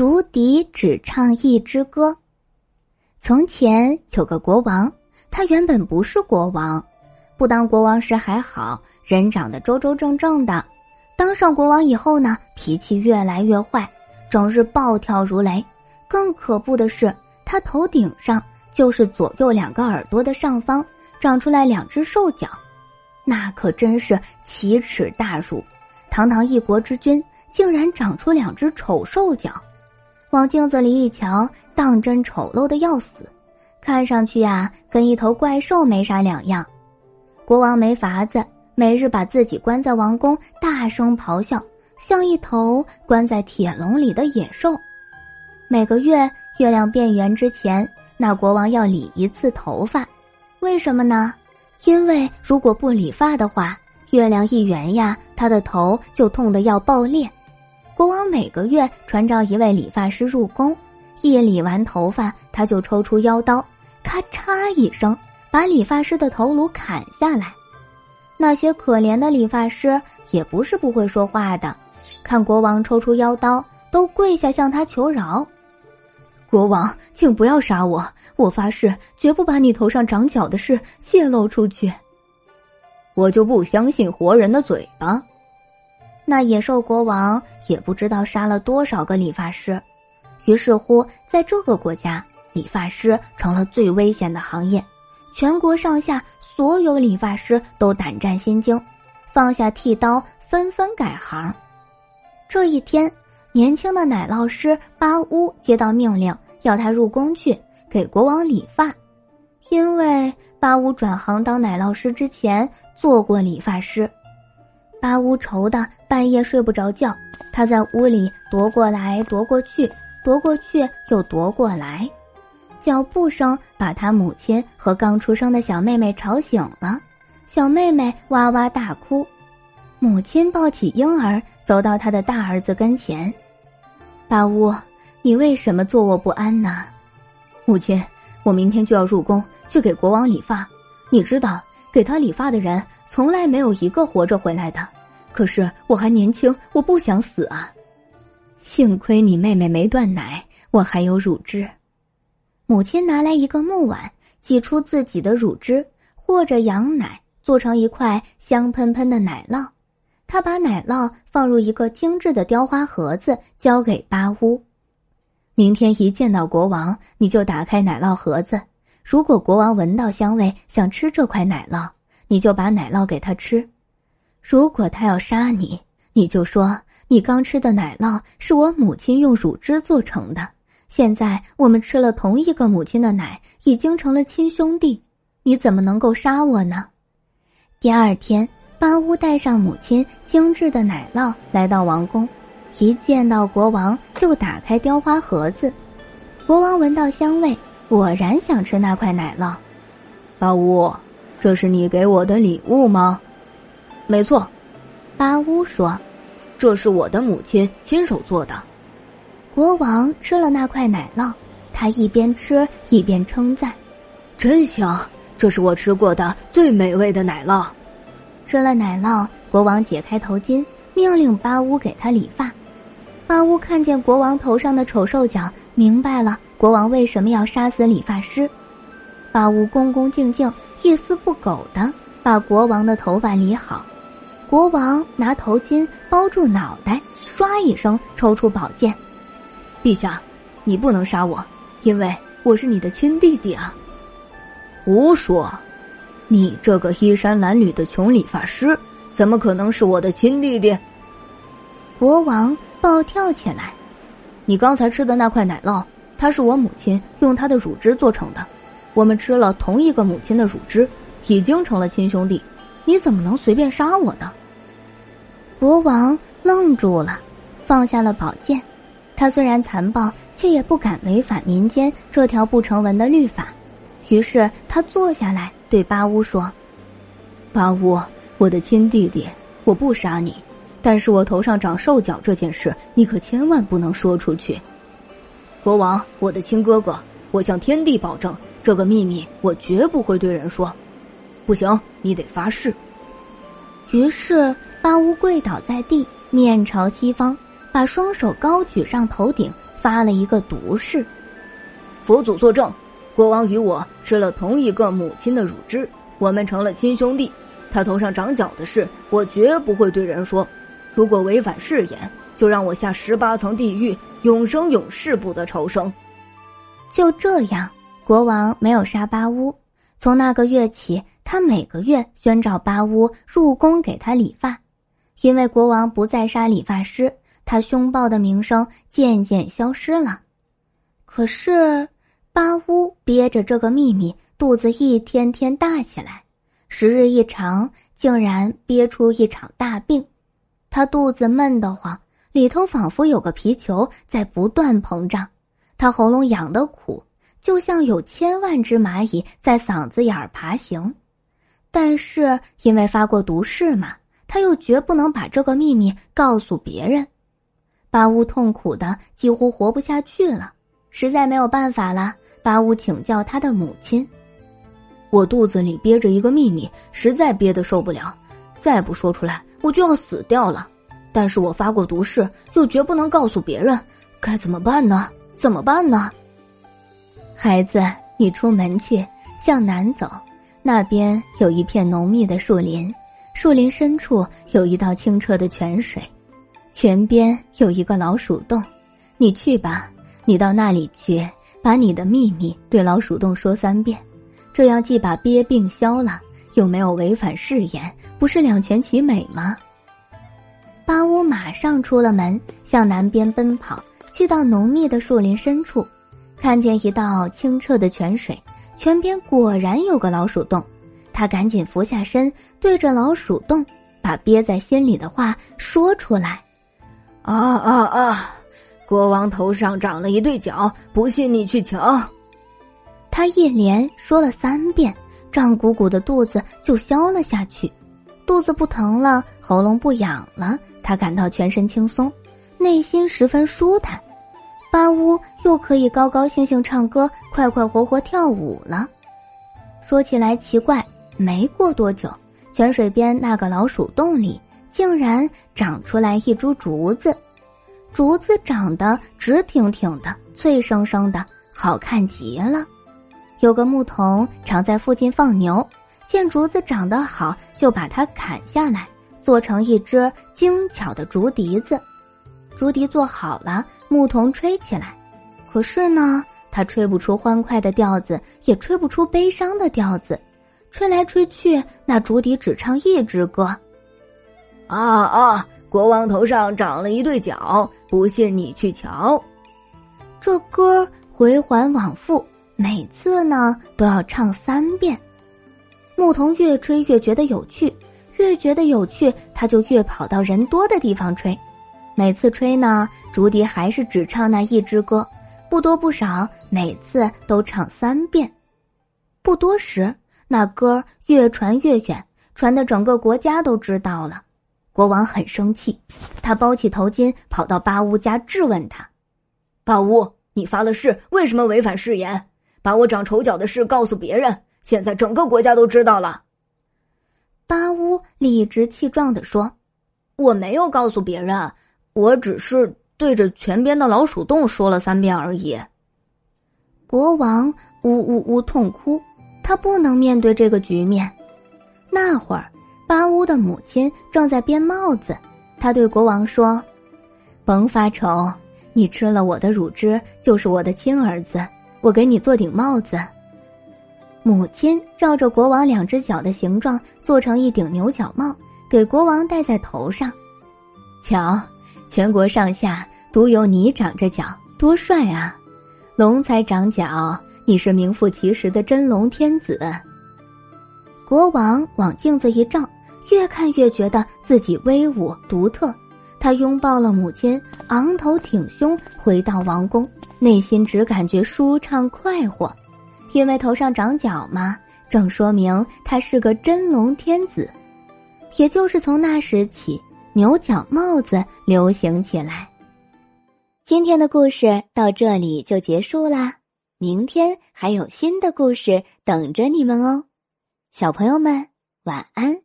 竹笛只唱一支歌。从前有个国王，他原本不是国王，不当国王时还好，人长得周周正正的。当上国王以后呢，脾气越来越坏，整日暴跳如雷。更可怖的是，他头顶上就是左右两个耳朵的上方长出来两只兽脚，那可真是奇耻大辱。堂堂一国之君，竟然长出两只丑兽脚，往镜子里一瞧，当真丑陋的要死，看上去呀，跟一头怪兽没啥两样。国王没法子，每日把自己关在王宫，大声咆哮，像一头关在铁笼里的野兽。每个月月亮变圆之前，那国王要理一次头发，为什么呢？因为如果不理发的话。月亮一圆呀，他的头就痛得要爆裂。国王每个月传召一位理发师入宫，一理完头发，他就抽出腰刀，咔嚓一声，把理发师的头颅砍下来。那些可怜的理发师也不是不会说话的，看国王抽出腰刀，都跪下向他求饶：“国王，请不要杀我！我发誓绝不把你头上长角的事泄露出去。”我就不相信活人的嘴巴。那野兽国王也不知道杀了多少个理发师，于是乎，在这个国家，理发师成了最危险的行业。全国上下所有理发师都胆战心惊，放下剃刀，纷纷改行。这一天，年轻的奶酪师巴乌接到命令，要他入宫去给国王理发。因为巴乌转行当奶酪师之前做过理发师，巴乌愁的半夜睡不着觉。他在屋里踱过来踱过去，踱过去又踱过来，脚步声把他母亲和刚出生的小妹妹吵醒了。小妹妹哇哇大哭，母亲抱起婴儿走到他的大儿子跟前：“巴乌，你为什么坐卧不安呢？”母亲，我明天就要入宫。去给国王理发，你知道，给他理发的人从来没有一个活着回来的。可是我还年轻，我不想死啊！幸亏你妹妹没断奶，我还有乳汁。母亲拿来一个木碗，挤出自己的乳汁或者羊奶，做成一块香喷喷的奶酪。她把奶酪放入一个精致的雕花盒子，交给巴乌。明天一见到国王，你就打开奶酪盒子。如果国王闻到香味想吃这块奶酪，你就把奶酪给他吃；如果他要杀你，你就说你刚吃的奶酪是我母亲用乳汁做成的。现在我们吃了同一个母亲的奶，已经成了亲兄弟，你怎么能够杀我呢？第二天，巴乌带上母亲精致的奶酪来到王宫，一见到国王就打开雕花盒子，国王闻到香味。果然想吃那块奶酪，巴乌，这是你给我的礼物吗？没错，巴乌说：“这是我的母亲亲手做的。”国王吃了那块奶酪，他一边吃一边称赞：“真香！这是我吃过的最美味的奶酪。”吃了奶酪，国王解开头巾，命令巴乌给他理发。巴乌看见国王头上的丑兽角，明白了。国王为什么要杀死理发师？巴乌恭恭敬敬、一丝不苟的把国王的头发理好。国王拿头巾包住脑袋，唰一声抽出宝剑：“陛下，你不能杀我，因为我是你的亲弟弟啊！”胡说！你这个衣衫褴褛的穷理发师，怎么可能是我的亲弟弟？国王暴跳起来：“你刚才吃的那块奶酪。”它是我母亲用她的乳汁做成的，我们吃了同一个母亲的乳汁，已经成了亲兄弟。你怎么能随便杀我呢？国王愣住了，放下了宝剑。他虽然残暴，却也不敢违反民间这条不成文的律法。于是他坐下来对巴乌说：“巴乌，我的亲弟弟，我不杀你，但是我头上长兽角这件事，你可千万不能说出去。”国王，我的亲哥哥，我向天地保证，这个秘密我绝不会对人说。不行，你得发誓。于是巴乌跪倒在地，面朝西方，把双手高举上头顶，发了一个毒誓。佛祖作证，国王与我吃了同一个母亲的乳汁，我们成了亲兄弟。他头上长角的事，我绝不会对人说。如果违反誓言，就让我下十八层地狱，永生永世不得超生。就这样，国王没有杀巴乌。从那个月起，他每个月宣召巴乌入宫给他理发，因为国王不再杀理发师，他凶暴的名声渐渐消失了。可是，巴乌憋着这个秘密，肚子一天天大起来。时日一长，竟然憋出一场大病。他肚子闷得慌，里头仿佛有个皮球在不断膨胀。他喉咙痒得苦，就像有千万只蚂蚁在嗓子眼儿爬行。但是因为发过毒誓嘛，他又绝不能把这个秘密告诉别人。巴乌痛苦的几乎活不下去了，实在没有办法了。巴乌请教他的母亲。我肚子里憋着一个秘密，实在憋得受不了，再不说出来我就要死掉了。但是我发过毒誓，又绝不能告诉别人，该怎么办呢？怎么办呢？孩子，你出门去，向南走，那边有一片浓密的树林，树林深处有一道清澈的泉水，泉边有一个老鼠洞，你去吧，你到那里去，把你的秘密对老鼠洞说三遍。这样既把憋病消了，又没有违反誓言，不是两全其美吗？巴乌马上出了门，向南边奔跑，去到浓密的树林深处，看见一道清澈的泉水，泉边果然有个老鼠洞。他赶紧俯下身，对着老鼠洞，把憋在心里的话说出来：“啊啊啊！国王头上长了一对角，不信你去瞧。”他一连说了三遍，胀鼓鼓的肚子就消了下去，肚子不疼了，喉咙不痒了，他感到全身轻松，内心十分舒坦。巴乌又可以高高兴兴唱歌，快快活活跳舞了。说起来奇怪，没过多久，泉水边那个老鼠洞里竟然长出来一株竹子，竹子长得直挺挺的，脆生生的，好看极了。有个牧童常在附近放牛，见竹子长得好，就把它砍下来，做成一只精巧的竹笛子。竹笛做好了，牧童吹起来，可是呢，他吹不出欢快的调子，也吹不出悲伤的调子，吹来吹去，那竹笛只唱一支歌：啊啊！国王头上长了一对角，不信你去瞧。这歌回环往复。每次呢都要唱三遍，牧童越吹越觉得有趣，越觉得有趣，他就越跑到人多的地方吹。每次吹呢，竹笛还是只唱那一支歌，不多不少，每次都唱三遍。不多时，那歌越传越远，传的整个国家都知道了。国王很生气，他包起头巾，跑到巴乌家质问他：“巴乌，你发了誓，为什么违反誓言？”把我长丑角的事告诉别人，现在整个国家都知道了。巴乌理直气壮的说：“我没有告诉别人，我只是对着泉边的老鼠洞说了三遍而已。”国王呜呜呜痛哭，他不能面对这个局面。那会儿，巴乌的母亲正在编帽子，他对国王说：“甭发愁，你吃了我的乳汁，就是我的亲儿子。”我给你做顶帽子。母亲照着国王两只脚的形状做成一顶牛角帽，给国王戴在头上。瞧，全国上下独有你长着脚，多帅啊！龙才长脚，你是名副其实的真龙天子。国王往镜子一照，越看越觉得自己威武独特。他拥抱了母亲，昂头挺胸回到王宫。内心只感觉舒畅快活，因为头上长角嘛，正说明他是个真龙天子。也就是从那时起，牛角帽子流行起来。今天的故事到这里就结束啦，明天还有新的故事等着你们哦，小朋友们晚安。